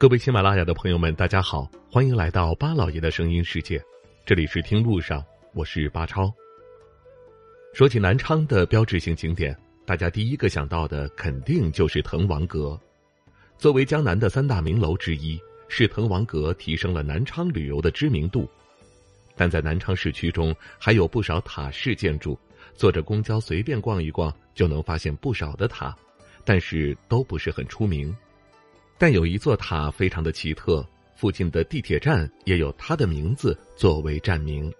各位喜马拉雅的朋友们，大家好，欢迎来到巴老爷的声音世界。这里是听路上，我是巴超。说起南昌的标志性景点，大家第一个想到的肯定就是滕王阁。作为江南的三大名楼之一，是滕王阁提升了南昌旅游的知名度。但在南昌市区中，还有不少塔式建筑，坐着公交随便逛一逛就能发现不少的塔，但是都不是很出名。但有一座塔非常的奇特，附近的地铁站也有它的名字作为站名。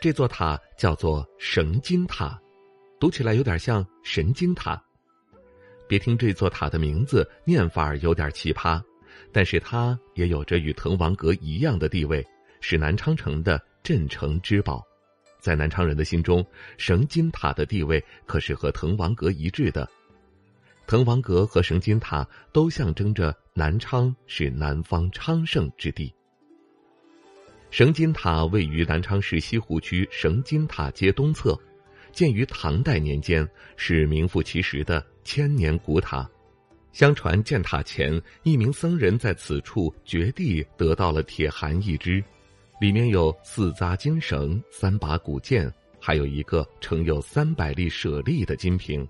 这座塔叫做神金塔，读起来有点像神经塔。别听这座塔的名字念法有点奇葩，但是它也有着与滕王阁一样的地位，是南昌城的镇城之宝。在南昌人的心中，神金塔的地位可是和滕王阁一致的。滕王阁和神金塔都象征着南昌是南方昌盛之地。神金塔位于南昌市西湖区神金塔街东侧，建于唐代年间，是名副其实的千年古塔。相传建塔前，一名僧人在此处掘地得到了铁函一只，里面有四扎金绳、三把古剑，还有一个盛有三百粒舍利的金瓶。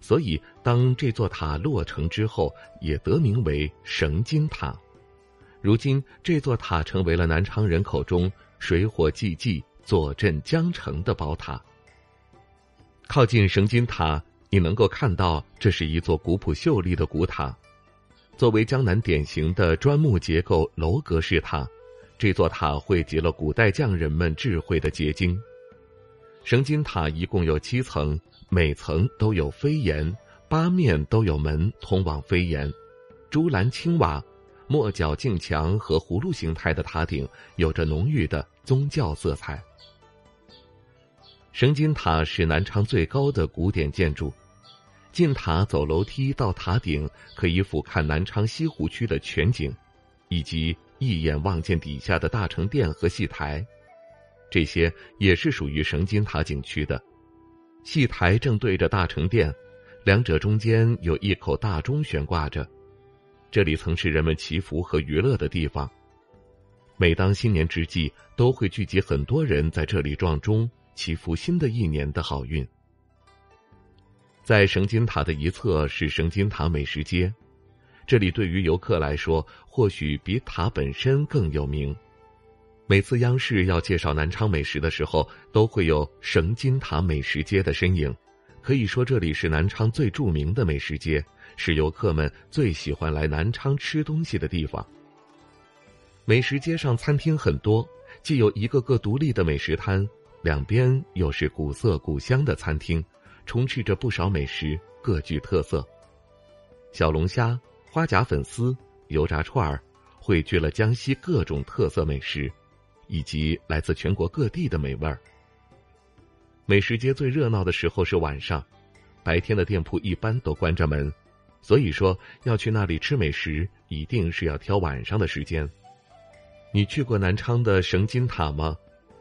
所以，当这座塔落成之后，也得名为神金塔。如今，这座塔成为了南昌人口中水火既济、坐镇江城的宝塔。靠近神金塔，你能够看到这是一座古朴秀丽的古塔。作为江南典型的砖木结构楼阁式塔，这座塔汇集了古代匠人们智慧的结晶。神金塔一共有七层。每层都有飞檐，八面都有门通往飞檐，朱兰青瓦，莫角镜墙和葫芦形态的塔顶有着浓郁的宗教色彩。神金塔是南昌最高的古典建筑，进塔走楼梯到塔顶，可以俯瞰南昌西湖区的全景，以及一眼望见底下的大成殿和戏台，这些也是属于神金塔景区的。戏台正对着大成殿，两者中间有一口大钟悬挂着。这里曾是人们祈福和娱乐的地方。每当新年之际，都会聚集很多人在这里撞钟，祈福新的一年的好运。在神金塔的一侧是神金塔美食街，这里对于游客来说，或许比塔本身更有名。每次央视要介绍南昌美食的时候，都会有神金塔美食街的身影。可以说，这里是南昌最著名的美食街，是游客们最喜欢来南昌吃东西的地方。美食街上餐厅很多，既有一个个独立的美食摊，两边又是古色古香的餐厅，充斥着不少美食，各具特色。小龙虾、花甲粉丝、油炸串儿，汇聚了江西各种特色美食。以及来自全国各地的美味儿。美食街最热闹的时候是晚上，白天的店铺一般都关着门，所以说要去那里吃美食，一定是要挑晚上的时间。你去过南昌的神金塔吗？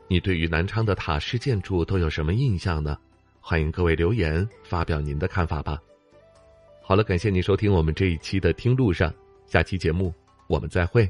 你对于南昌的塔式建筑都有什么印象呢？欢迎各位留言发表您的看法吧。好了，感谢您收听我们这一期的听路上，下期节目我们再会。